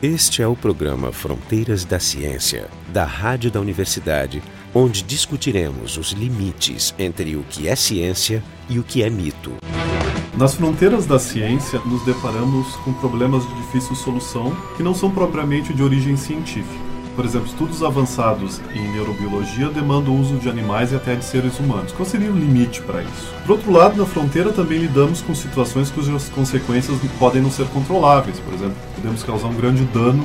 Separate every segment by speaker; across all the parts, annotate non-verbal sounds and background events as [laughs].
Speaker 1: Este é o programa Fronteiras da Ciência, da Rádio da Universidade, onde discutiremos os limites entre o que é ciência e o que é mito.
Speaker 2: Nas fronteiras da ciência, nos deparamos com problemas de difícil solução que não são propriamente de origem científica. Por exemplo, estudos avançados em neurobiologia demandam o uso de animais e até de seres humanos. Qual seria o limite para isso? Por outro lado, na fronteira também lidamos com situações cujas consequências podem não ser controláveis. Por exemplo, podemos causar um grande dano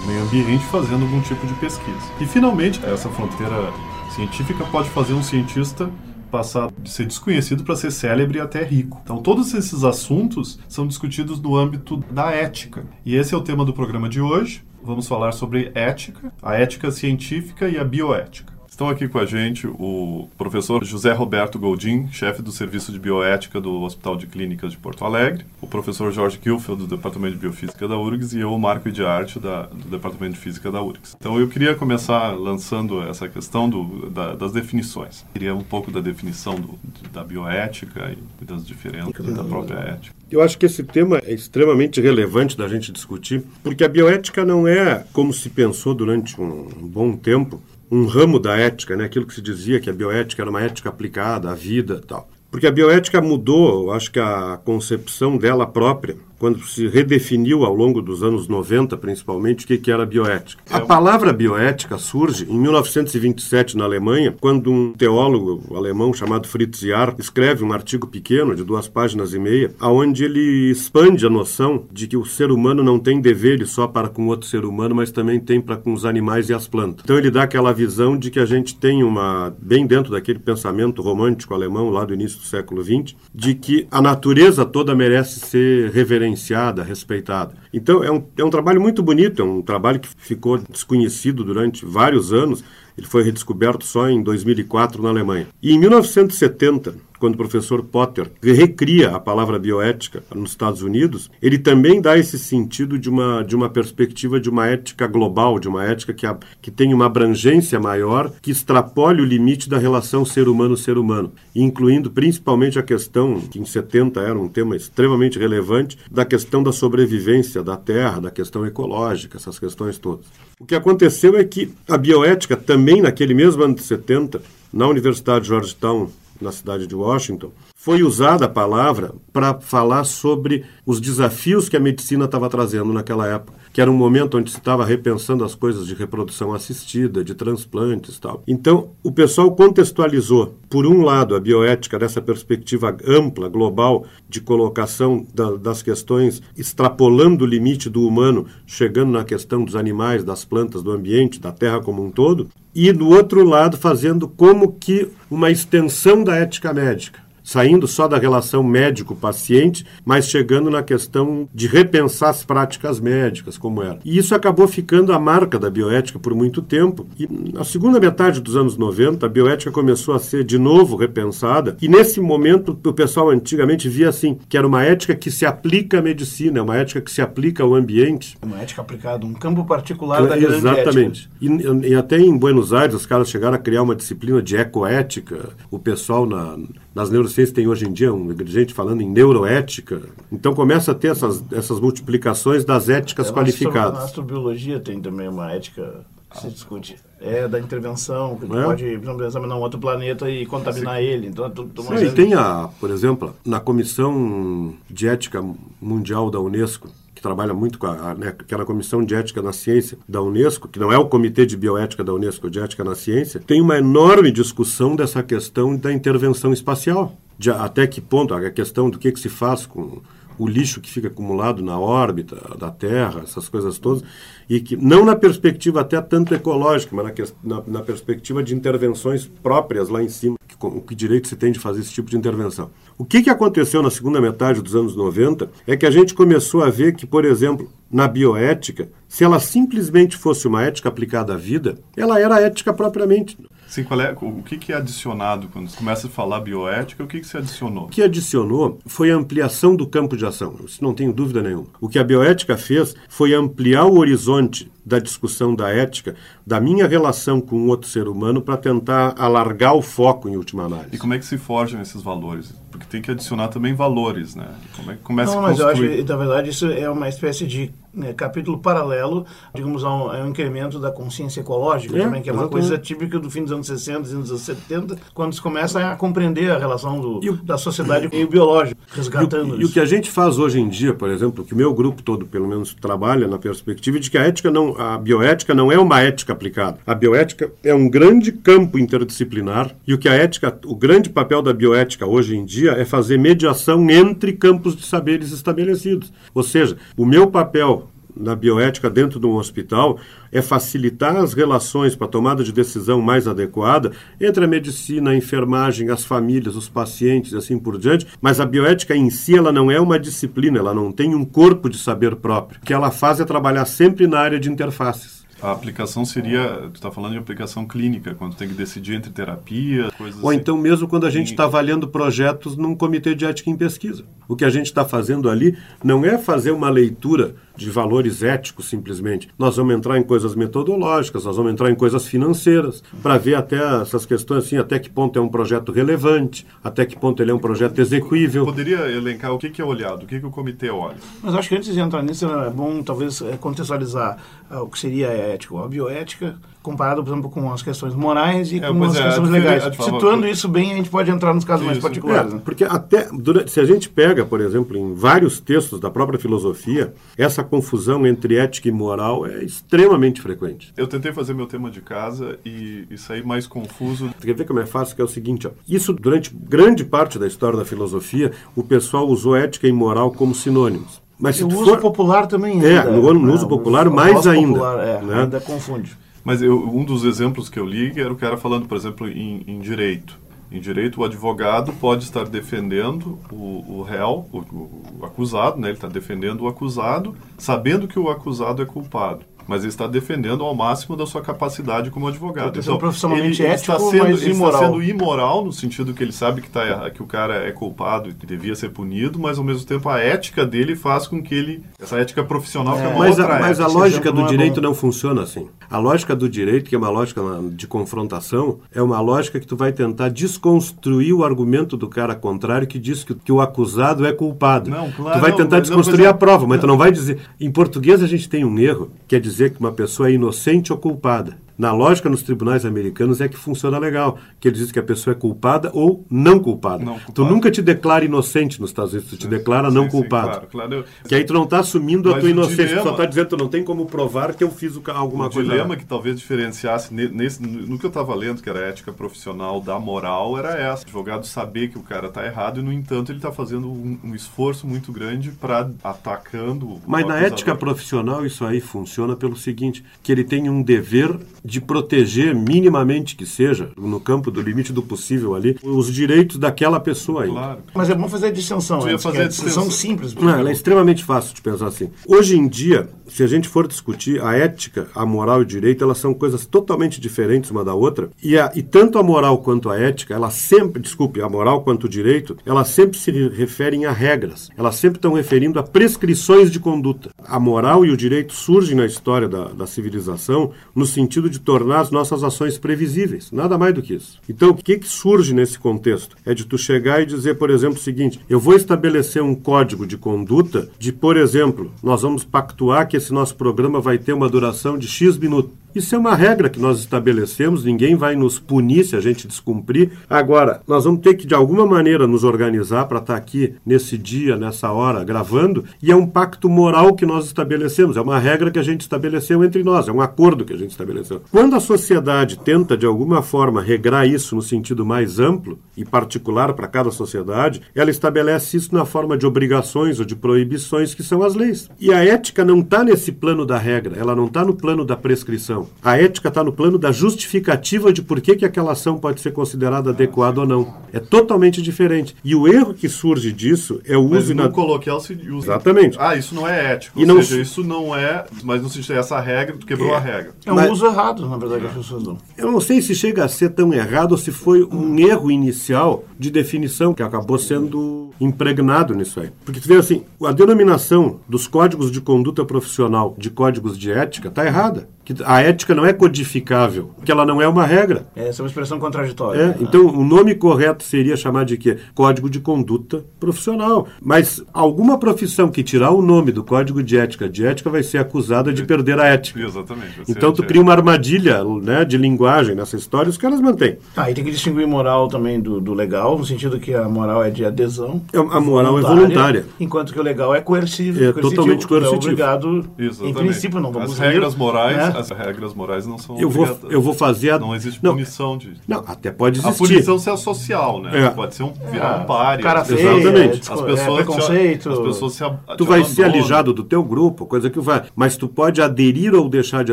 Speaker 2: no meio ambiente fazendo algum tipo de pesquisa. E finalmente, essa fronteira científica pode fazer um cientista passar de ser desconhecido para ser célebre e até rico. Então, todos esses assuntos são discutidos no âmbito da ética. E esse é o tema do programa de hoje vamos falar sobre ética, a ética científica e a bioética. Estão aqui com a gente o professor José Roberto Goldin, chefe do Serviço de Bioética do Hospital de Clínicas de Porto Alegre, o professor Jorge Kilfeld, do Departamento de Biofísica da URGS, e eu, Marco de Arte, da, do Departamento de Física da URGS. Então, eu queria começar lançando essa questão do, da, das definições. Queria um pouco da definição do, da bioética e das diferenças da própria ética.
Speaker 3: Eu acho que esse tema é extremamente relevante da gente discutir, porque a bioética não é, como se pensou durante um bom tempo, um ramo da ética, né? aquilo que se dizia que a bioética era uma ética aplicada à vida tal. Porque a bioética mudou, acho que a concepção dela própria quando se redefiniu ao longo dos anos 90, principalmente, o que era bioética. A palavra bioética surge em 1927 na Alemanha, quando um teólogo alemão chamado Fritz Jahr escreve um artigo pequeno de duas páginas e meia, aonde ele expande a noção de que o ser humano não tem deveres só para com outro ser humano, mas também tem para com os animais e as plantas. Então ele dá aquela visão de que a gente tem uma, bem dentro daquele pensamento romântico alemão lá do início do século XX, de que a natureza toda merece ser reverenciada reverenciada, respeitada. Então, é um, é um trabalho muito bonito, é um trabalho que ficou desconhecido durante vários anos. Ele foi redescoberto só em 2004 na Alemanha. E em 1970, quando o professor Potter recria a palavra bioética nos Estados Unidos, ele também dá esse sentido de uma, de uma perspectiva de uma ética global, de uma ética que, a, que tem uma abrangência maior, que extrapole o limite da relação ser humano-ser humano, incluindo principalmente a questão, que em 70 era um tema extremamente relevante, da questão da sobrevivência da Terra, da questão ecológica, essas questões todas. O que aconteceu é que a bioética, também naquele mesmo ano de 70, na Universidade de Georgetown, na cidade de Washington, foi usada a palavra para falar sobre os desafios que a medicina estava trazendo naquela época, que era um momento onde se estava repensando as coisas de reprodução assistida, de transplantes e tal. Então, o pessoal contextualizou, por um lado, a bioética dessa perspectiva ampla, global, de colocação da, das questões, extrapolando o limite do humano, chegando na questão dos animais, das plantas, do ambiente, da terra como um todo, e do outro lado fazendo como que uma extensão da ética médica saindo só da relação médico-paciente, mas chegando na questão de repensar as práticas médicas, como era. E isso acabou ficando a marca da bioética por muito tempo. E na segunda metade dos anos 90, a bioética começou a ser de novo repensada. E nesse momento, o pessoal antigamente via assim, que era uma ética que se aplica à medicina, é uma ética que se aplica ao ambiente.
Speaker 4: Uma ética aplicada, um campo particular da grande
Speaker 3: Exatamente. E, e até em Buenos Aires, os caras chegaram a criar uma disciplina de ecoética. O pessoal na, nas neurociências tem hoje em dia um gente falando em neuroética. Então começa a ter essas, essas multiplicações das éticas
Speaker 4: é,
Speaker 3: qualificadas.
Speaker 4: Na astrobiologia tem também uma ética que se discute. É da intervenção, que é. pode examinar um outro planeta e contaminar Sim. ele. Então, tu, tu
Speaker 3: Sim, e tem a, por exemplo, na Comissão de Ética Mundial da Unesco, que trabalha muito com a, né, aquela comissão de ética na ciência da Unesco, que não é o comitê de bioética da Unesco, de ética na ciência, tem uma enorme discussão dessa questão da intervenção espacial. De até que ponto, a questão do que, que se faz com o lixo que fica acumulado na órbita da Terra, essas coisas todas, e que não na perspectiva até tanto ecológica, mas na, na, na perspectiva de intervenções próprias lá em cima, o que direito se tem de fazer esse tipo de intervenção. O que, que aconteceu na segunda metade dos anos 90 é que a gente começou a ver que, por exemplo, na bioética, se ela simplesmente fosse uma ética aplicada à vida, ela era ética propriamente.
Speaker 2: Sim, qual é, o que, que é adicionado quando você começa a falar bioética? O que, que se adicionou?
Speaker 3: O que adicionou foi a ampliação do campo de ação. Isso não tenho dúvida nenhuma. O que a bioética fez foi ampliar o horizonte da discussão da ética, da minha relação com outro ser humano, para tentar alargar o foco em última análise.
Speaker 2: E como é que se forjam esses valores? Porque tem que adicionar também valores, né?
Speaker 4: Como é que começa Não, a mas eu acho que, na verdade, isso é uma espécie de né, capítulo paralelo, digamos, a um, a um, incremento da consciência ecológica é, também, que é uma exatamente. coisa típica do fim dos anos 60 e dos anos 70, quando se começa a compreender a relação do, o, da sociedade e o biológico, resgatando
Speaker 3: e, e o que a gente faz hoje em dia, por exemplo, que o meu grupo todo, pelo menos, trabalha na perspectiva de que a ética não, a bioética não é uma ética aplicada. A bioética é um grande campo interdisciplinar e o que a ética, o grande papel da bioética hoje em dia é fazer mediação entre campos de saberes estabelecidos. Ou seja, o meu papel na bioética dentro de um hospital é facilitar as relações para tomada de decisão mais adequada entre a medicina, a enfermagem, as famílias, os pacientes e assim por diante, mas a bioética em si ela não é uma disciplina, ela não tem um corpo de saber próprio. O que ela faz é trabalhar sempre na área de interfaces.
Speaker 2: A aplicação seria, tu está falando de aplicação clínica, quando tem que decidir entre terapia,
Speaker 3: coisas Ou assim. então mesmo quando a gente está avaliando projetos num comitê de ética em pesquisa. O que a gente está fazendo ali não é fazer uma leitura de valores éticos simplesmente. Nós vamos entrar em coisas metodológicas, nós vamos entrar em coisas financeiras, para ver até essas questões assim, até que ponto é um projeto relevante, até que ponto ele é um projeto execuível.
Speaker 2: Poderia elencar o que é olhado, o que, que o comitê olha?
Speaker 4: Mas acho que antes de entrar nisso é bom talvez é, contextualizar ah, o que seria ético. A bioética comparado, por exemplo, com as questões morais e é, com as é, questões legais. Situando isso bem, a gente pode entrar nos casos isso, mais particulares.
Speaker 3: É, né? Porque até, durante, se a gente pega, por exemplo, em vários textos da própria filosofia, essa confusão entre ética e moral é extremamente frequente.
Speaker 2: Eu tentei fazer meu tema de casa e, e saí mais confuso.
Speaker 3: Quer ver como é fácil? Que é o seguinte, ó, isso durante grande parte da história da filosofia, o pessoal usou ética e moral como sinônimos.
Speaker 4: Mas o uso for... popular também
Speaker 3: é. É, no, no uso é, popular mais ainda. Popular,
Speaker 4: é, né? ainda confunde.
Speaker 2: Mas eu, um dos exemplos que eu li era o cara falando, por exemplo, em, em direito. Em direito, o advogado pode estar defendendo o, o réu, o, o, acusado, né? ele está defendendo o acusado, sabendo que o acusado é culpado mas ele está defendendo ao máximo da sua capacidade como advogado.
Speaker 4: Então, profissionalmente ele,
Speaker 2: ético, está sendo, mas ele imoral. está sendo imoral no sentido que ele sabe que, tá, que o cara é culpado e que devia ser punido, mas ao mesmo tempo a ética dele faz com que ele essa ética profissional é, que é uma
Speaker 3: mas
Speaker 2: outra
Speaker 3: a, Mas a lógica do é direito não funciona assim. A lógica do direito, que é uma lógica de confrontação, é uma lógica que tu vai tentar desconstruir o argumento do cara contrário que diz que, que o acusado é culpado. Não, claro, tu vai tentar não, desconstruir não, a prova, mas tu não vai dizer. Em português a gente tem um erro, que é dizer dizer que uma pessoa é inocente ou culpada. Na lógica nos tribunais americanos é que funciona legal, que eles dizem que a pessoa é culpada ou não culpada. Não. Tu nunca te declara inocente nos Estados Unidos, tu te sim, declara sim, não sim, culpado. Claro, claro. Que aí tu não está assumindo Mas a tua inocência, dilema, tu só está dizendo que tu não tem como provar que eu fiz alguma
Speaker 2: o
Speaker 3: coisa.
Speaker 2: O dilema que talvez diferenciasse nesse, no que eu estava lendo, que era a ética profissional da moral, era essa. O advogado saber que o cara está errado e, no entanto, ele está fazendo um, um, esforço muito grande para atacando.
Speaker 3: Mas na ética profissional isso aí funciona pelo seguinte, que ele tem um dever de proteger minimamente que seja, no campo do limite do possível ali, os direitos daquela pessoa aí. Claro.
Speaker 4: Mas é bom fazer a distinção, antes, fazer a distinção simples.
Speaker 3: Não, ela é extremamente fácil de pensar assim. Hoje em dia, se a gente for discutir a ética, a moral e o direito, elas são coisas totalmente diferentes uma da outra. E, a, e tanto a moral quanto a ética, ela sempre, desculpe, a moral quanto o direito, elas sempre se referem a regras. Elas sempre estão referindo a prescrições de conduta. A moral e o direito surgem na história da, da civilização no sentido de tornar as nossas ações previsíveis. Nada mais do que isso. Então, o que, que surge nesse contexto? É de tu chegar e dizer, por exemplo, o seguinte: eu vou estabelecer um código de conduta de, por exemplo, nós vamos pactuar que esse nosso programa vai ter uma duração de X minutos. Isso é uma regra que nós estabelecemos, ninguém vai nos punir se a gente descumprir. Agora, nós vamos ter que, de alguma maneira, nos organizar para estar tá aqui nesse dia, nessa hora, gravando, e é um pacto moral que nós estabelecemos, é uma regra que a gente estabeleceu entre nós, é um acordo que a gente estabeleceu. Quando a sociedade tenta, de alguma forma, regrar isso no sentido mais amplo e particular para cada sociedade, ela estabelece isso na forma de obrigações ou de proibições, que são as leis. E a ética não está nesse plano da regra, ela não está no plano da prescrição. A ética está no plano da justificativa de por que, que aquela ação pode ser considerada adequada ou não. É totalmente diferente. E o erro que surge disso é o
Speaker 2: mas
Speaker 3: uso...
Speaker 2: no na... coloquial se usa...
Speaker 3: Exatamente.
Speaker 2: Ah, isso não é ético. E ou não... seja, isso não é... Mas não se essa regra, tu quebrou
Speaker 4: é.
Speaker 2: a regra.
Speaker 4: É um mas... uso errado, na verdade, que as pessoas dão.
Speaker 3: Eu não sei se chega a ser tão errado ou se foi um erro inicial de definição que acabou sendo impregnado nisso aí. Porque tu vê assim, a denominação dos códigos de conduta profissional de códigos de ética está errada que a ética não é codificável, que ela não é uma regra.
Speaker 4: É, essa é uma expressão contraditória.
Speaker 3: É, né? Então, o nome correto seria chamar de quê? Código de conduta profissional. Mas alguma profissão que tirar o nome do código de ética de ética vai ser acusada de perder a ética.
Speaker 2: Exatamente.
Speaker 3: Então, tu cria uma armadilha né, de linguagem nessa história e os caras mantêm.
Speaker 4: Ah, e tem que distinguir moral também do, do legal, no sentido que a moral é de adesão.
Speaker 3: É, a moral é voluntária.
Speaker 4: Enquanto que o legal é coercivo.
Speaker 3: É totalmente
Speaker 4: é
Speaker 3: coercitivo. É
Speaker 4: obrigado, Exatamente. em princípio, não vamos
Speaker 2: As regras morais, né? As regras morais não são
Speaker 3: eu vou, eu vou fazer a...
Speaker 2: Não existe punição
Speaker 3: não,
Speaker 2: de...
Speaker 3: Não, até pode existir.
Speaker 2: A punição se é social, né? É. Pode ser um, virar um páreo.
Speaker 4: Cara feio,
Speaker 3: Exatamente.
Speaker 4: as pessoas, é, preconceito.
Speaker 2: as pessoas se
Speaker 3: Tu vai ser alijado do teu grupo, coisa que vai... Mas tu pode aderir ou deixar de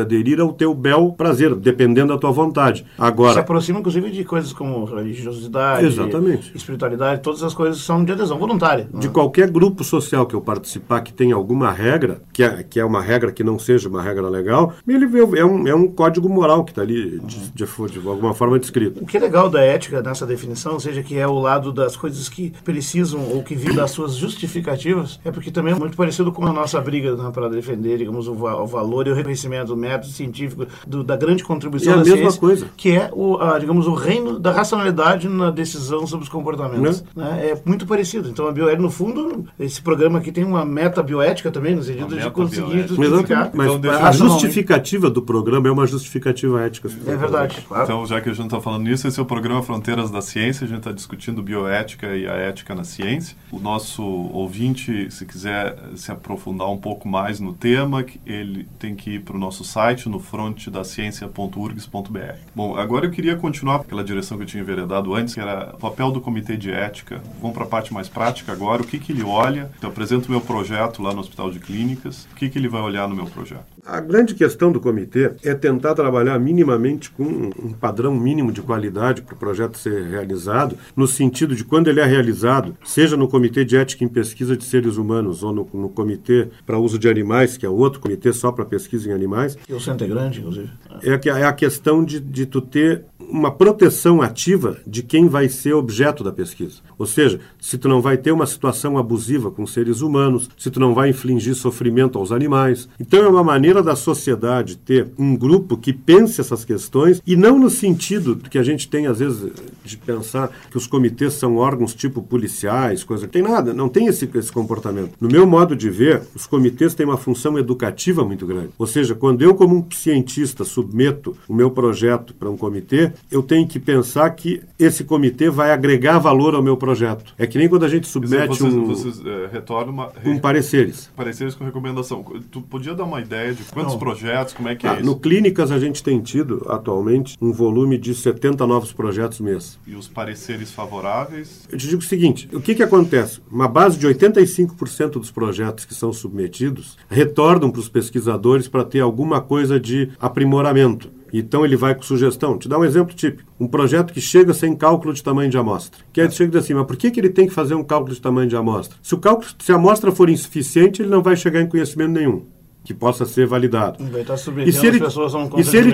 Speaker 3: aderir ao teu bel prazer, dependendo da tua vontade. Agora... Se
Speaker 4: aproxima, inclusive, de coisas como religiosidade,
Speaker 3: Exatamente.
Speaker 4: espiritualidade, todas as coisas são de adesão voluntária.
Speaker 3: De qualquer grupo social que eu participar que tenha alguma regra, que é, que é uma regra que não seja uma regra legal, ele é um, é um código moral que está ali de, de, de, alguma forma descrito.
Speaker 4: O que é legal da ética nessa definição, ou seja, que é o lado das coisas que precisam ou que vêm das suas justificativas, é porque também é muito parecido com a nossa briga né, para defender, digamos, o, o, valor e o reconhecimento do método científico, do, da grande contribuição
Speaker 3: é
Speaker 4: da
Speaker 3: mesma ciência, coisa.
Speaker 4: que é o, a, digamos, o reino da racionalidade na decisão sobre os comportamentos. É, né? é muito parecido. Então, a bioética, no fundo, esse programa aqui tem uma meta bioética também, no sentido de conseguir justificar.
Speaker 3: Mas então, a justificativa do programa é uma justificativa ética.
Speaker 4: É verdade.
Speaker 2: Claro. Então, já que a gente está falando nisso, esse é o programa Fronteiras da Ciência. A gente está discutindo bioética e a ética na ciência. O nosso ouvinte, se quiser se aprofundar um pouco mais no tema, ele tem que ir para o nosso site, no frontedaciencia.urgs.br. Bom, agora eu queria continuar pela direção que eu tinha enveredado antes, que era o papel do Comitê de Ética. Vamos para a parte mais prática agora. O que, que ele olha? Eu apresento o meu projeto lá no Hospital de Clínicas. O que, que ele vai olhar no meu projeto?
Speaker 3: A grande questão do comitê é tentar trabalhar minimamente com um padrão mínimo de qualidade para o projeto ser realizado, no sentido de quando ele é realizado, seja no Comitê de Ética em Pesquisa de Seres Humanos ou no, no Comitê para Uso de Animais, que é outro comitê só para pesquisa em animais.
Speaker 4: E o centro é grande, inclusive.
Speaker 3: É, é a questão de, de tu ter uma proteção ativa de quem vai ser objeto da pesquisa. Ou seja, se tu não vai ter uma situação abusiva com seres humanos, se tu não vai infligir sofrimento aos animais. Então é uma maneira da sociedade ter um grupo que pense essas questões e não no sentido que a gente tem às vezes de pensar que os comitês são órgãos tipo policiais, coisa que tem nada, não tem esse, esse comportamento. No meu modo de ver, os comitês têm uma função educativa muito grande. Ou seja, quando eu como um cientista submeto o meu projeto para um comitê, eu tenho que pensar que esse comitê vai agregar valor ao meu projeto. É que nem quando a gente submete
Speaker 2: vocês,
Speaker 3: um,
Speaker 2: vocês, é, retornam uma,
Speaker 3: um pareceres.
Speaker 2: Pareceres com recomendação. Tu podia dar uma ideia de quantos Não. projetos, como é que é ah, é isso?
Speaker 3: No Clínicas a gente tem tido, atualmente, um volume de 70 novos projetos mês.
Speaker 2: E os pareceres favoráveis?
Speaker 3: Eu te digo o seguinte, o que, que acontece? Uma base de 85% dos projetos que são submetidos retornam para os pesquisadores para ter alguma coisa de aprimoramento. Então ele vai com sugestão. Te dá um exemplo típico. Um projeto que chega sem cálculo de tamanho de amostra. Que aí chega e diz assim, mas por que, que ele tem que fazer um cálculo de tamanho de amostra? Se o cálculo, se a amostra for insuficiente, ele não vai chegar em conhecimento nenhum que possa ser validado.
Speaker 4: Vai estar submetendo e se ele, as pessoas a um
Speaker 3: e se ele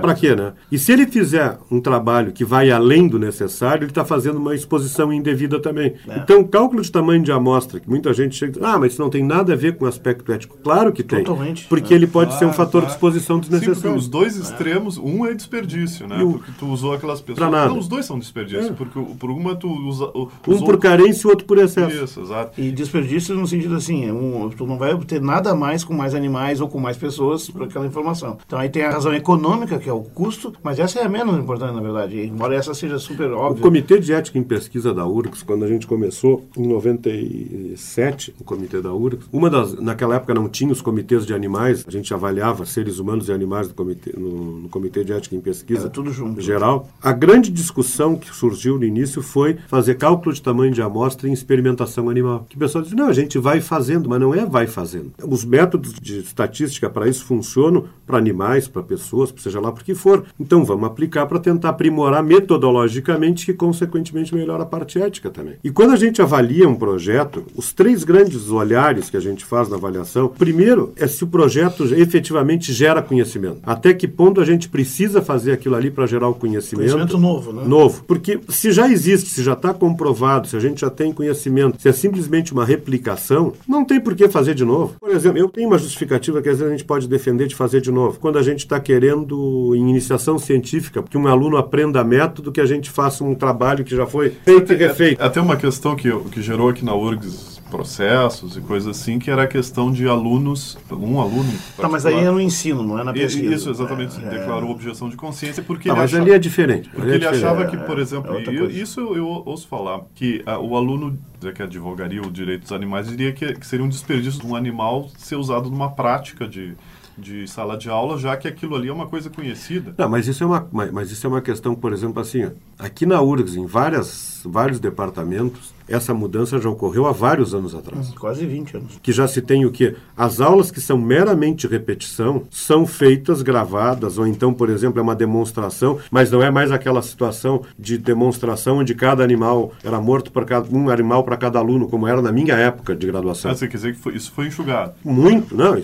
Speaker 3: Para quê, né? E se ele fizer um trabalho que vai além do necessário, ele está fazendo uma exposição indevida também. É. Então, o cálculo de tamanho de amostra, que muita gente chega ah, mas isso não tem nada a ver com o aspecto ético. Claro que tem.
Speaker 4: Totalmente.
Speaker 3: Porque é. ele pode claro, ser um fator claro. de exposição desnecessário. Sim,
Speaker 2: os dois extremos, um é desperdício, né? O, porque tu usou aquelas pessoas.
Speaker 3: Pra nada.
Speaker 2: Não, os dois são desperdício, é. porque por uma tu usa...
Speaker 3: Um por carência e o outro por excesso.
Speaker 2: Isso, exato.
Speaker 4: E desperdício no sentido assim, é um, tu não vai obter nada mais com mais animais ou com mais mais pessoas para aquela informação. Então aí tem a razão econômica, que é o custo, mas essa é a menos importante, na verdade, embora essa seja super óbvia.
Speaker 3: O Comitê de Ética em Pesquisa da URGS, quando a gente começou em 97, o Comitê da URGS, uma das, naquela época não tinha os comitês de animais, a gente avaliava seres humanos e animais do comitê, no, no Comitê de Ética em Pesquisa
Speaker 4: Era tudo junto.
Speaker 3: geral. A grande discussão que surgiu no início foi fazer cálculo de tamanho de amostra em experimentação animal. Que o pessoal disse, não, a gente vai fazendo, mas não é vai fazendo. Os métodos de estatística para isso funcionam para animais, para pessoas, seja lá por que for. Então vamos aplicar para tentar aprimorar metodologicamente, que consequentemente melhora a parte ética também. E quando a gente avalia um projeto, os três grandes olhares que a gente faz na avaliação, primeiro é se o projeto efetivamente gera conhecimento. Até que ponto a gente precisa fazer aquilo ali para gerar o conhecimento.
Speaker 4: Conhecimento novo, né?
Speaker 3: Novo. Porque se já existe, se já está comprovado, se a gente já tem conhecimento, se é simplesmente uma replicação, não tem por que fazer de novo. Por exemplo, eu tenho uma justificativa que às vezes a gente pode defender de fazer de novo? Quando a gente está querendo, em iniciação científica, que um aluno aprenda método, que a gente faça um trabalho que já foi feito e refeito.
Speaker 2: Até uma questão que, que gerou aqui na URGS processos e coisas assim, que era a questão de alunos, um aluno.
Speaker 4: Tá, mas aí é no ensino, não é na pesquisa.
Speaker 2: Isso, exatamente. É, declarou objeção de consciência porque.
Speaker 3: Não, mas achava, ali é diferente.
Speaker 2: Porque
Speaker 3: é
Speaker 2: ele achava que, por exemplo, é isso eu, eu ouço falar, que a, o aluno que advogaria o direito dos animais diria que, que seria um desperdício de um animal ser usado numa prática de de sala de aula, já que aquilo ali é uma coisa conhecida.
Speaker 3: Não, mas isso é uma, mas isso é uma questão, por exemplo, assim, aqui na URGS, em várias, vários departamentos, essa mudança já ocorreu há vários anos atrás. Hum,
Speaker 4: quase 20 anos.
Speaker 3: Que já se tem o quê? As aulas que são meramente repetição são feitas gravadas, ou então, por exemplo, é uma demonstração, mas não é mais aquela situação de demonstração onde cada animal era morto por cada, um animal para cada aluno, como era na minha época de graduação.
Speaker 2: Ah, você quer dizer que foi, isso foi enxugado?
Speaker 3: Muito, não.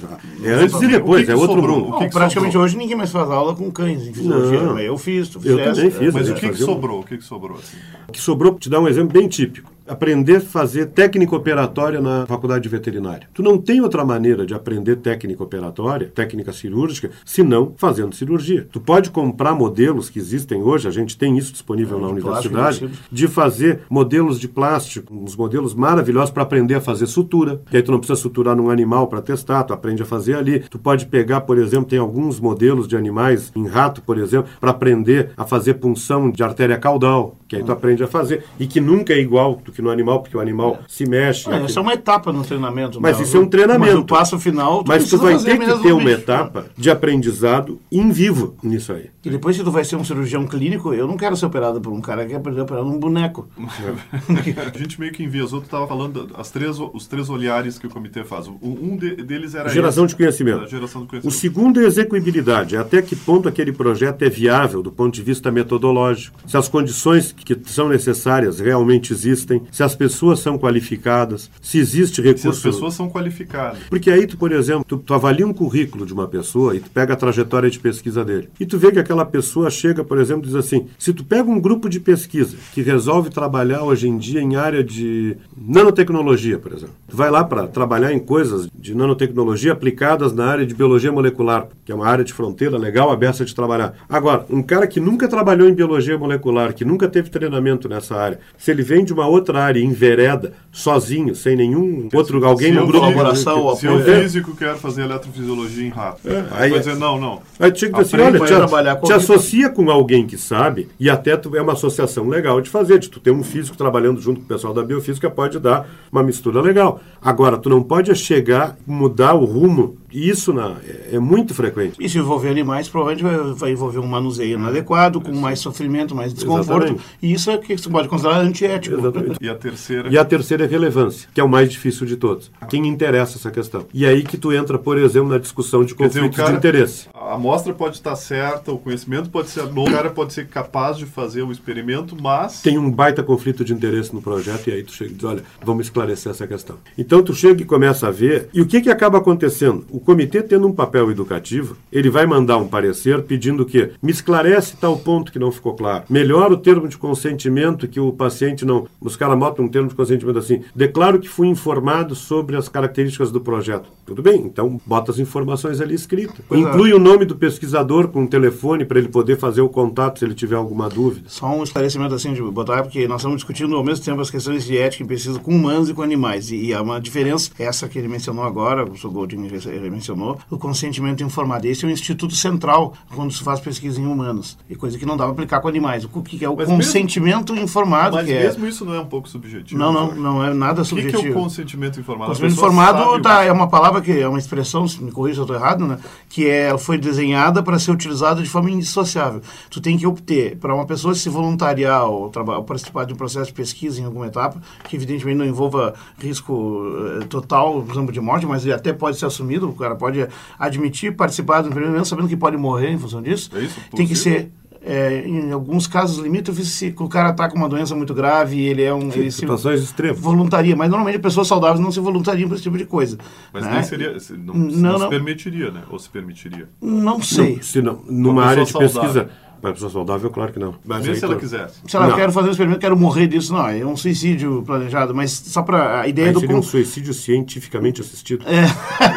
Speaker 3: É antes e depois, que que é outro sobrou? mundo.
Speaker 4: O que praticamente sobrou? hoje ninguém mais faz aula com cães em fisiologia. Não, eu fiz, tu
Speaker 3: fizeste, Eu também fiz.
Speaker 2: Mas o que, que sobrou? O que, que sobrou? Assim?
Speaker 3: O que sobrou, te dar um exemplo bem típico aprender a fazer técnica operatória na faculdade de veterinária. Tu não tem outra maneira de aprender técnica operatória, técnica cirúrgica, senão fazendo cirurgia. Tu pode comprar modelos que existem hoje, a gente tem isso disponível é, na universidade, plástico, de fazer modelos de plástico, uns modelos maravilhosos para aprender a fazer sutura. Que aí tu não precisa suturar num animal para testar, tu aprende a fazer ali. Tu pode pegar, por exemplo, tem alguns modelos de animais em rato, por exemplo, para aprender a fazer punção de artéria caudal, que aí tu aprende a fazer e que nunca é igual. Tu que no animal, porque o animal é. se mexe.
Speaker 4: É, isso é uma etapa no treinamento.
Speaker 3: Mas né? isso é um treinamento. Mas o
Speaker 4: passo final,
Speaker 3: tu Mas tu vai ter que ter uma bicho, etapa né? de aprendizado em vivo nisso aí.
Speaker 4: E depois, se tu vai ser um cirurgião clínico, eu não quero ser operado por um cara que quer aprender a operar num boneco. [laughs]
Speaker 2: a gente meio que enviesou, tu estava falando as três, os três olhares que o comitê faz. Um de, deles era
Speaker 3: geração esse, de conhecimento.
Speaker 2: Geração de conhecimento.
Speaker 3: O segundo é execuibilidade. É até que ponto aquele projeto é viável do ponto de vista metodológico. Se as condições que são necessárias realmente existem, se as pessoas são qualificadas, se existe recurso...
Speaker 2: Se as pessoas são qualificadas.
Speaker 3: Porque aí, tu, por exemplo, tu, tu avalia um currículo de uma pessoa e tu pega a trajetória de pesquisa dele. E tu vê que aquela pessoa chega, por exemplo, e diz assim, se tu pega um grupo de pesquisa que resolve trabalhar hoje em dia em área de nanotecnologia, por exemplo, tu vai lá para trabalhar em coisas de nanotecnologia aplicadas na área de biologia molecular, que é uma área de fronteira legal, aberta de trabalhar. Agora, um cara que nunca trabalhou em biologia molecular, que nunca teve treinamento nessa área, se ele vem de uma outra área, envereda, sozinho, sem nenhum outro, alguém
Speaker 2: se
Speaker 3: no grupo.
Speaker 2: Colaboração, se o físico quer fazer eletrofisiologia em rato, é, aí vai dizer, não, não.
Speaker 3: Aí tu chega assim, olha, te, te associa com alguém que sabe, e até tu, é uma associação legal de fazer, de tu ter um físico trabalhando junto com o pessoal da biofísica, pode dar uma mistura legal. Agora, tu não pode chegar, mudar o rumo e isso na, é, é, muito frequente.
Speaker 4: E se envolver animais, provavelmente vai, vai envolver um manuseio inadequado, com mais sofrimento, mais desconforto. Exatamente. E isso é que você pode considerar antiético.
Speaker 2: Exatamente. E a terceira?
Speaker 3: E a terceira é relevância, que é o mais difícil de todos. A quem interessa essa questão. E aí que tu entra, por exemplo, na discussão de conflitos dizer, cara, de interesse.
Speaker 2: A amostra pode estar certa, o conhecimento pode ser novo, o cara pode ser capaz de fazer o experimento, mas...
Speaker 3: Tem um baita conflito de interesse no projeto e aí tu chega e diz, olha, vamos esclarecer essa questão. Então tu chega e começa a ver. E o que que acaba acontecendo? O comitê tendo um papel educativo, ele vai mandar um parecer pedindo que me esclarece tal ponto que não ficou claro. Melhora o termo de consentimento que o paciente não. Os caras botam um termo de consentimento assim. Declaro que fui informado sobre as características do projeto. Tudo bem, então bota as informações ali escritas. É. Inclui é. o nome do pesquisador com um telefone para ele poder fazer o contato se ele tiver alguma dúvida.
Speaker 4: Só um esclarecimento assim de botar, porque nós estamos discutindo ao mesmo tempo as questões de ética em pesquisa com humanos e com animais. E, e há uma diferença, essa que ele mencionou agora, o professor Golding mencionou, o consentimento informado. Esse é o instituto central quando se faz pesquisa em humanos. E coisa que não dá para aplicar com animais. O que é o mas consentimento mesmo, informado?
Speaker 2: Mas
Speaker 4: é
Speaker 2: mesmo é... isso não é um pouco subjetivo?
Speaker 4: Não, não, não é nada subjetivo.
Speaker 2: O que, é o consentimento informado?
Speaker 4: Consentimento informado tá, é uma palavra que é uma expressão, se me corrija se eu estou errado, né? que é, foi desenhada para ser utilizada de forma indissociável. Tu tem que obter, para uma pessoa se voluntariar ou, ou participar de um processo de pesquisa em alguma etapa, que evidentemente não envolva risco eh, total, por exemplo, de morte, mas ele até pode ser assumido, o cara pode admitir participar do experimento sabendo que pode morrer em função disso.
Speaker 2: É isso?
Speaker 4: Tem que ser é, em alguns casos limítrofes, se o cara está com uma doença muito grave e ele é um. Sim,
Speaker 3: situações extremas.
Speaker 4: Voluntaria, mas normalmente pessoas saudáveis não se voluntariam para esse tipo de coisa.
Speaker 2: Mas né? nem seria. Não, não, não, não, se permitiria, né? Ou se permitiria?
Speaker 4: Não sei.
Speaker 3: Não, se não, numa área de saudável. pesquisa Para a pessoa saudável, claro que não.
Speaker 2: Mas Nem se ela quiser.
Speaker 4: Se ela quer fazer um experimento, quero morrer disso, não. É um suicídio planejado, mas só para a ideia Aí
Speaker 3: do. Seria um suicídio cientificamente assistido.
Speaker 4: É.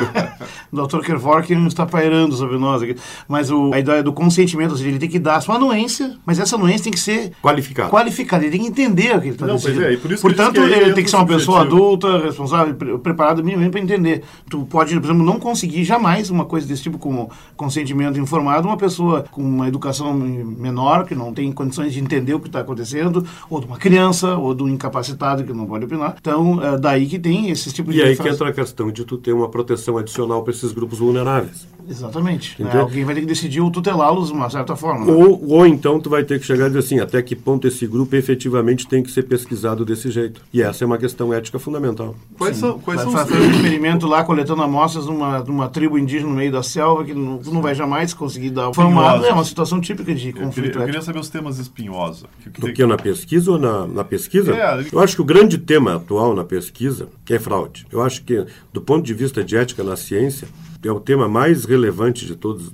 Speaker 4: [laughs] o Dr. Kevorkian está pairando sobre nós aqui. Mas o, a ideia do consentimento, ou seja, ele tem que dar uma anuência, mas essa anuência tem que ser
Speaker 3: qualificada.
Speaker 4: Qualificada, ele tem que entender o que ele está
Speaker 2: dizendo. É, por
Speaker 4: Portanto, ele tem que ser uma pessoa adulta, responsável, preparada minimamente para entender. Tu pode, por exemplo, não conseguir jamais uma coisa desse tipo como consentimento informado, uma pessoa com uma educação menor, que não tem condições de entender o que está acontecendo, ou de uma criança, ou de um incapacitado que não pode opinar. Então, é daí que tem esse tipo de...
Speaker 3: E aí que entra a questão de tu ter uma proteção adicional para esses grupos vulneráveis.
Speaker 4: Exatamente. Né? Alguém vai ter que decidir ou tutelá-los de uma certa forma.
Speaker 3: Né? Ou, ou então tu vai ter que chegar e dizer assim, até que ponto esse grupo efetivamente tem que ser pesquisado desse jeito. E essa é uma questão ética fundamental.
Speaker 2: Quais Sim. são, quais
Speaker 4: vai
Speaker 2: são
Speaker 4: fazer um experimento lá coletando amostras numa, numa tribo indígena no meio da selva que não, não vai jamais conseguir dar formado. É uma situação típica de conflito. Eu
Speaker 2: queria, eu queria saber os temas espinhosos.
Speaker 3: Que, que, Do que na pesquisa ou na, na pesquisa? É, eu acho que o grande tema atual na pesquisa é fraude. Eu acho que, do ponto de vista de ética na ciência, é o tema mais relevante de todos.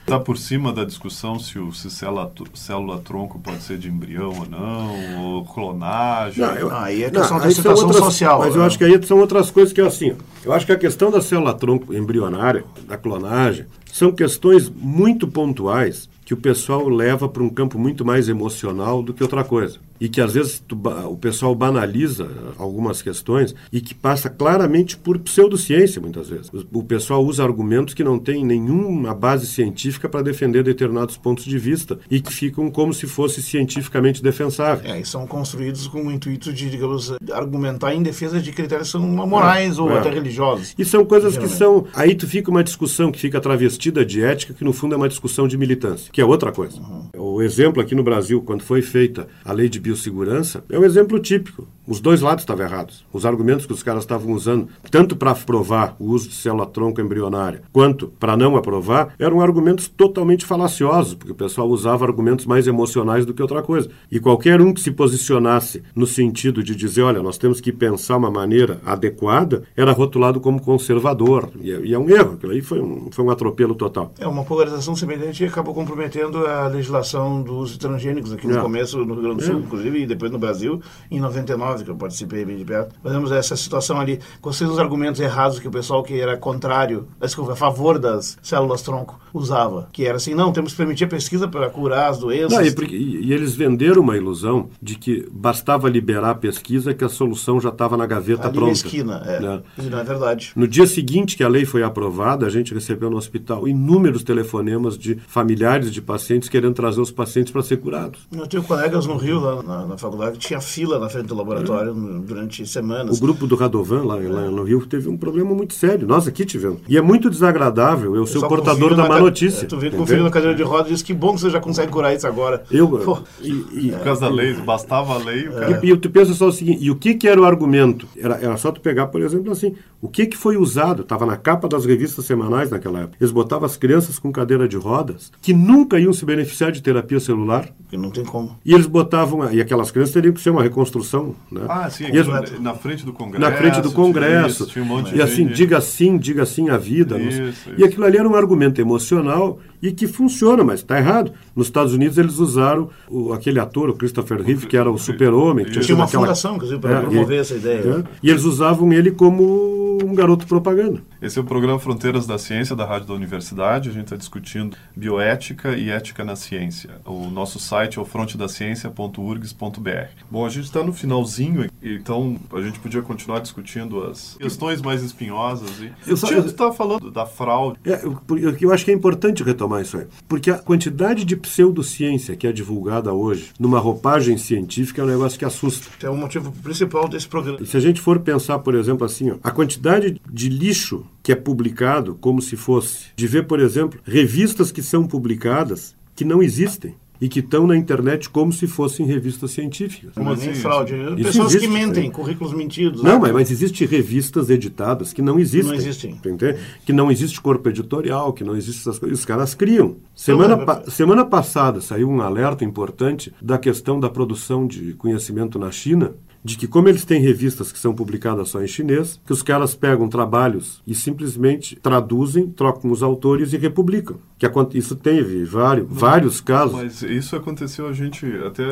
Speaker 2: Está por cima da discussão se o se célula, célula tronco pode ser de embrião ou não, ou clonagem. Não,
Speaker 4: eu, aí é questão não, da situação outras, social.
Speaker 3: Mas né? eu acho que aí são outras coisas que é assim. Eu acho que a questão da célula tronco embrionária, da clonagem, são questões muito pontuais que o pessoal leva para um campo muito mais emocional do que outra coisa e que às vezes tu, o pessoal banaliza algumas questões e que passa claramente por pseudociência muitas vezes. O, o pessoal usa argumentos que não têm nenhuma base científica para defender determinados pontos de vista e que ficam como se fosse cientificamente defensáveis.
Speaker 4: É, e são construídos com o intuito de, digamos, argumentar em defesa de critérios são morais é, ou é. até religiosos.
Speaker 3: E são coisas que são... Aí tu fica uma discussão que fica travestida de ética, que no fundo é uma discussão de militância, que é outra coisa. Uhum. O exemplo aqui no Brasil, quando foi feita a lei de biossegurança é um exemplo típico. Os dois lados estavam errados. Os argumentos que os caras estavam usando, tanto para aprovar o uso de célula-tronco embrionária, quanto para não aprovar, eram argumentos totalmente falaciosos, porque o pessoal usava argumentos mais emocionais do que outra coisa. E qualquer um que se posicionasse no sentido de dizer, olha, nós temos que pensar uma maneira adequada, era rotulado como conservador. E é, e é um erro. Aquilo aí foi um, foi um atropelo total.
Speaker 4: É uma polarização semelhante acabou comprometendo a legislação dos transgênicos aqui no é. começo no Rio Grande do Sul, é inclusive, e depois no Brasil, em 99, que eu participei bem de perto. Fazemos essa situação ali, com os argumentos errados que o pessoal que era contrário, desculpa, a favor das células-tronco usava, que era assim, não, temos que permitir a pesquisa para curar as doenças. Não,
Speaker 3: e, e, eles venderam uma ilusão de que bastava liberar a pesquisa que a solução já estava na gaveta
Speaker 4: ali
Speaker 3: pronta. Na
Speaker 4: esquina, é. Né? Não é verdade.
Speaker 3: No dia seguinte que a lei foi aprovada, a gente recebeu no hospital inúmeros telefonemas de familiares de pacientes querendo trazer os pacientes para ser curados.
Speaker 4: Eu tenho colegas no Rio, lá na, na faculdade, tinha fila na frente do laboratório é. durante semanas.
Speaker 3: O grupo do Radovan, lá, é. lá, no Rio, teve um problema muito sério. Nós aqui tivemos. E é muito desagradável eu, eu ser o portador da má notícia. É,
Speaker 4: tu vê conferindo na cadeira de rodas e diz que bom que você já consegue curar isso agora.
Speaker 3: Eu, Pô, e,
Speaker 2: e, por causa da lei, bastava a lei.
Speaker 3: É. E, e, tu pensa só o seguinte, e o que, que era o argumento? Era, era só tu pegar, por exemplo, assim, o que, que foi usado? Estava na capa das revistas semanais naquela época. Eles botavam as crianças com cadeira de rodas, que nunca iam se beneficiar de terapia celular.
Speaker 4: Que não tem como.
Speaker 3: E eles botavam, e aquelas crianças teriam que ser uma reconstrução. Né?
Speaker 2: Ah, sim, eles, na frente do Congresso.
Speaker 3: Na frente do Congresso. Isso, um e assim, diga sim, diga sim à vida. Isso, isso. E aquilo ali era um argumento emocional e que funciona, mas está errado. Nos Estados Unidos eles usaram o, aquele ator, o Christopher Reeve, que era o super-homem.
Speaker 4: Tinha, tinha uma aquela... fundação, inclusive, para é, promover
Speaker 3: e,
Speaker 4: essa ideia.
Speaker 3: É, e eles usavam ele como um garoto propaganda.
Speaker 2: Esse é o programa Fronteiras da Ciência da Rádio da Universidade. A gente está discutindo bioética e ética na ciência. O nosso site é o frontedaciencia.urgs.br. Bom, a gente está no finalzinho, então a gente podia continuar discutindo as questões mais espinhosas. E... Eu só, você estava falando da fraude.
Speaker 3: É, eu, eu acho que é importante retomar isso aí. Porque a quantidade de pseudociência que é divulgada hoje numa roupagem científica é um negócio que assusta.
Speaker 4: É o motivo principal desse programa.
Speaker 3: E se a gente for pensar, por exemplo, assim, ó, a quantidade de lixo que é publicado como se fosse, de ver, por exemplo, revistas que são publicadas que não existem e que estão na internet como se fossem revistas científicas.
Speaker 4: Como assim? fraude. Isso Pessoas existe, que mentem, é. currículos mentidos.
Speaker 3: Não, né? mas, mas existem revistas editadas que não existem. Não
Speaker 4: existem.
Speaker 3: Entende? Que não existe corpo editorial, que não existe essas coisas. Os caras criam. Semana, pa semana passada saiu um alerta importante da questão da produção de conhecimento na China de que como eles têm revistas que são publicadas só em chinês, que os caras pegam trabalhos e simplesmente traduzem, trocam os autores e republicam. Que isso teve vários, vários casos.
Speaker 2: Mas isso aconteceu a gente até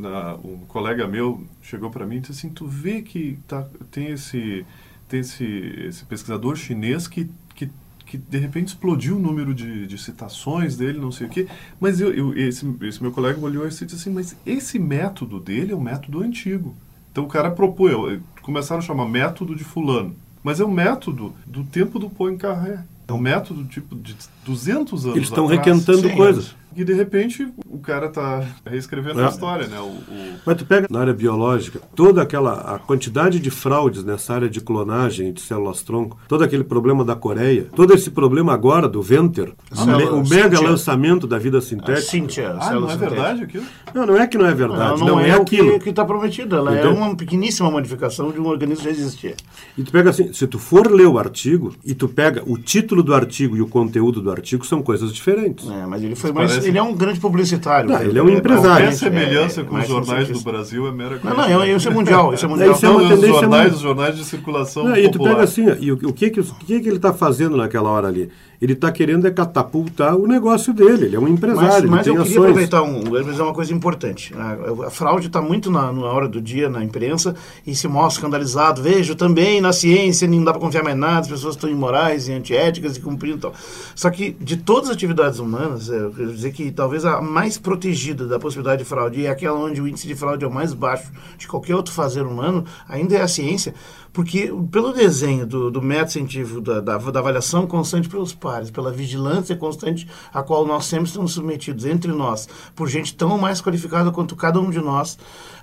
Speaker 2: na, um colega meu chegou para mim e disse assim, tu vê que tá, tem esse tem esse, esse pesquisador chinês que, que que de repente explodiu o número de, de citações dele, não sei o quê. Mas eu, eu, esse, esse meu colega olhou e disse assim, mas esse método dele é um método antigo. Então o cara propôs, começaram a chamar método de fulano. Mas é o método do tempo do Poincaré. É um método tipo de 200 anos
Speaker 3: Eles estão requentando Sim, coisas.
Speaker 2: E de repente o cara está reescrevendo é. a história, né? O, o...
Speaker 3: Mas tu pega na área biológica, toda aquela a quantidade de fraudes nessa área de clonagem de células-tronco, todo aquele problema da Coreia, todo esse problema agora do Venter, me, o mega lançamento da vida sintética.
Speaker 4: Cíntia,
Speaker 2: ah, não é verdade aquilo?
Speaker 3: Não, não é que não é verdade, não, não, não é,
Speaker 4: é
Speaker 3: aquilo.
Speaker 4: que está prometido, ela é Entendeu? é uma pequeníssima modificação de um organismo que já existia.
Speaker 3: E tu pega assim, se tu for ler o artigo e tu pega o título do artigo e o conteúdo do artigo são coisas diferentes.
Speaker 4: É, mas ele foi mais, ele é um grande publicitário.
Speaker 3: Não, ele é um empresário.
Speaker 2: A semelhança é, com os jornais do Brasil é mera
Speaker 4: coisa. Não, não, isso é mundial. Isso é mundial.
Speaker 2: Isso é uma tendência os jornais, os jornais de circulação não,
Speaker 3: E tu pega assim, e o, o, que, que, o que, que ele está fazendo naquela hora ali? Ele está querendo é catapultar o negócio dele. Ele é um empresário.
Speaker 4: Mas, mas
Speaker 3: eu
Speaker 4: queria
Speaker 3: ações.
Speaker 4: aproveitar um, uma coisa importante. A, a fraude está muito na, na, hora do dia na imprensa e se mostra escandalizado. Vejo também na ciência, não dá para confiar mais nada, as pessoas estão imorais e antiéticas e cumprindo tal. Só que de todas as atividades humanas, é, eu quero dizer que talvez a mais protegida da possibilidade de fraude e aquela onde o índice de fraude é o mais baixo de qualquer outro fazer humano, ainda é a ciência porque, pelo desenho do, do método científico, da, da, da, avaliação constante pelos pares, pela vigilância constante a qual nós sempre estamos submetidos entre nós, por gente tão mais qualificada quanto cada um de nós,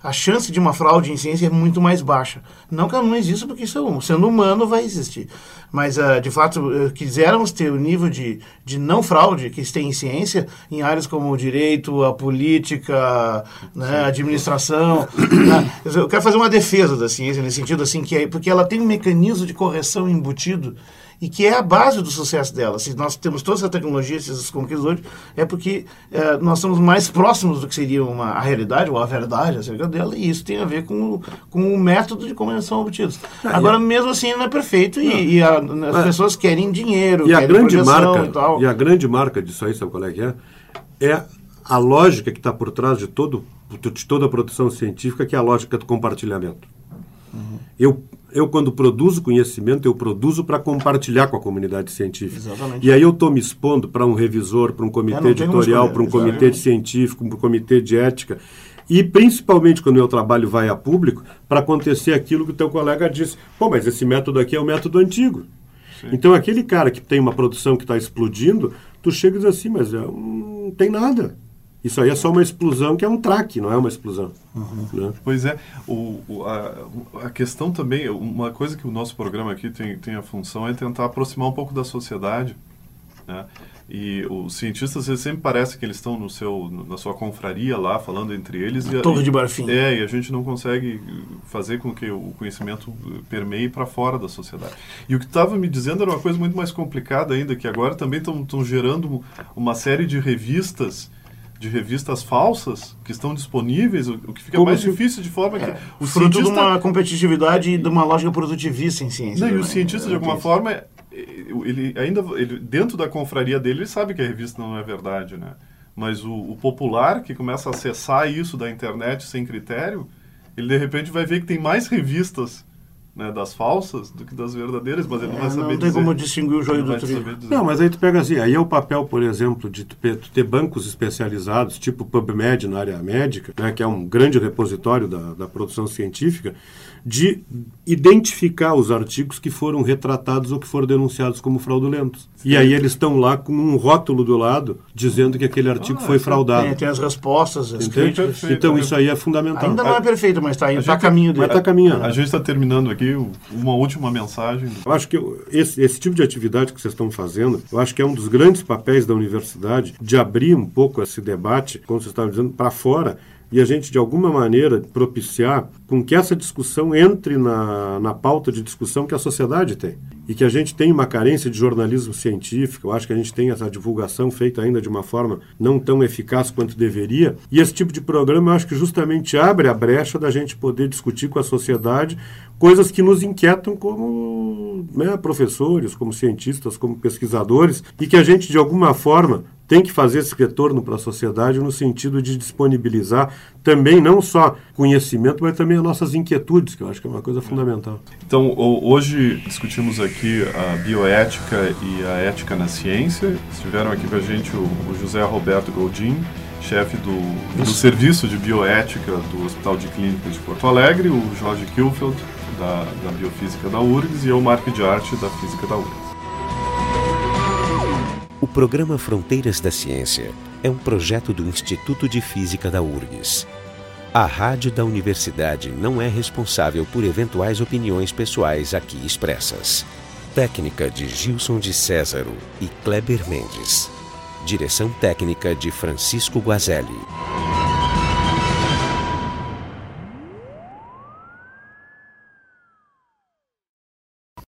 Speaker 4: a chance de uma fraude em ciência é muito mais baixa. Não que ela não exista, porque isso é sendo humano vai existir. Mas, uh, de fato, uh, quisermos ter o nível de, de não fraude que se tem em ciência, em áreas como o direito, a política, né, a administração. [coughs] né? Eu quero fazer uma defesa da ciência, nesse sentido, assim, que é, porque ela tem um mecanismo de correção embutido e que é a base do sucesso dela. Se nós temos toda essa tecnologia, essas conquistas hoje, é porque é, nós estamos mais próximos do que seria uma, a realidade ou a verdade acerca dela, e isso tem a ver com, o, com o método de como eles são obtidos. Ah, Agora, mesmo assim, não é perfeito e, e a, as pessoas querem dinheiro,
Speaker 3: e
Speaker 4: querem
Speaker 3: a grande marca e tal. E a grande marca disso aí, sabe qual é que é? É a lógica que está por trás de, todo, de toda a produção científica, que é a lógica do compartilhamento. Uhum. Eu eu quando produzo conhecimento, eu produzo para compartilhar com a comunidade científica. Exatamente. E aí eu estou me expondo para um revisor, para um comitê é, editorial, para um comitê de científico, para um comitê de ética. E principalmente quando o meu trabalho vai a público, para acontecer aquilo que o teu colega disse. Pô, mas esse método aqui é o método antigo. Sim. Então aquele cara que tem uma produção que está explodindo, tu chega e diz assim, mas é, não tem nada. Isso aí é só uma explosão que é um traque, não é uma explosão.
Speaker 2: Uhum. Né? Pois é, o, o, a, a, questão também, uma coisa que o nosso programa aqui tem, tem a função é tentar aproximar um pouco da sociedade. Né? E os cientistas sempre parece que eles estão no seu, na sua confraria lá, falando entre eles.
Speaker 4: E, Torre de Barfim.
Speaker 2: É, e a gente não consegue fazer com que o conhecimento permeie para fora da sociedade. E o que estava me dizendo era uma coisa muito mais complicada ainda, que agora também estão gerando uma série de revistas de revistas falsas que estão disponíveis, o, que fica Como mais difícil de forma é, que
Speaker 4: o fruto cientista... de uma competitividade e de uma lógica produtivista em ciência.
Speaker 2: Não, e o cientista, de alguma forma, ele ainda ele, dentro da confraria dele, ele sabe que a revista não é verdade, né? Mas o, o popular que começa a acessar isso da internet sem critério, ele de repente vai ver que tem mais revistas né, das falsas do que das verdadeiras, mas ele não é, vai saber
Speaker 4: Não
Speaker 2: tem
Speaker 4: como distinguir o joio do trigo.
Speaker 3: Não, mas aí tu pega assim, aí é o papel, por exemplo, de tu ter bancos especializados, tipo PubMed na área médica, né, que é um grande repositório da, da produção científica, de identificar os artigos que foram retratados ou que foram denunciados como fraudulentos. Sim. E aí eles estão lá com um rótulo do lado dizendo que aquele artigo ah, foi fraudado.
Speaker 4: Tem, tem, as respostas, as críticas.
Speaker 3: Então isso aí é fundamental.
Speaker 4: Ainda não é perfeito, mas está tá caminho
Speaker 3: Mas está caminhando.
Speaker 2: A, a gente está terminando aqui uma última mensagem.
Speaker 3: Eu acho que esse, esse tipo de atividade que vocês estão fazendo, eu acho que é um dos grandes papéis da universidade de abrir um pouco esse debate, como vocês estavam dizendo, para fora e a gente, de alguma maneira, propiciar com que essa discussão entre na, na pauta de discussão que a sociedade tem. e que a gente tem uma carência de jornalismo científico, eu acho que a gente tem essa divulgação feita ainda de uma forma não tão eficaz quanto deveria, e esse tipo de programa eu acho que justamente abre a brecha da gente poder discutir com a sociedade coisas que nos inquietam como né, professores, como cientistas, como pesquisadores, e que a gente, de alguma forma, tem que fazer esse retorno para a sociedade no sentido de disponibilizar também não só conhecimento, mas também as nossas inquietudes, que eu acho que é uma coisa fundamental.
Speaker 2: Então, hoje discutimos aqui a bioética e a ética na ciência. Estiveram aqui com a gente o, José Roberto Goldin, chefe do, do Serviço de Bioética do Hospital de Clínicas de Porto Alegre, o Jorge Kilfeld, da, da Biofísica da URGS, e eu, Marco de Arte, da Física da URGS.
Speaker 1: O programa Fronteiras da Ciência é um projeto do Instituto de Física da URGS. A rádio da universidade não é responsável por eventuais opiniões pessoais aqui expressas. Técnica de Gilson de Césaro e Kleber Mendes. Direção técnica de Francisco Guazelli.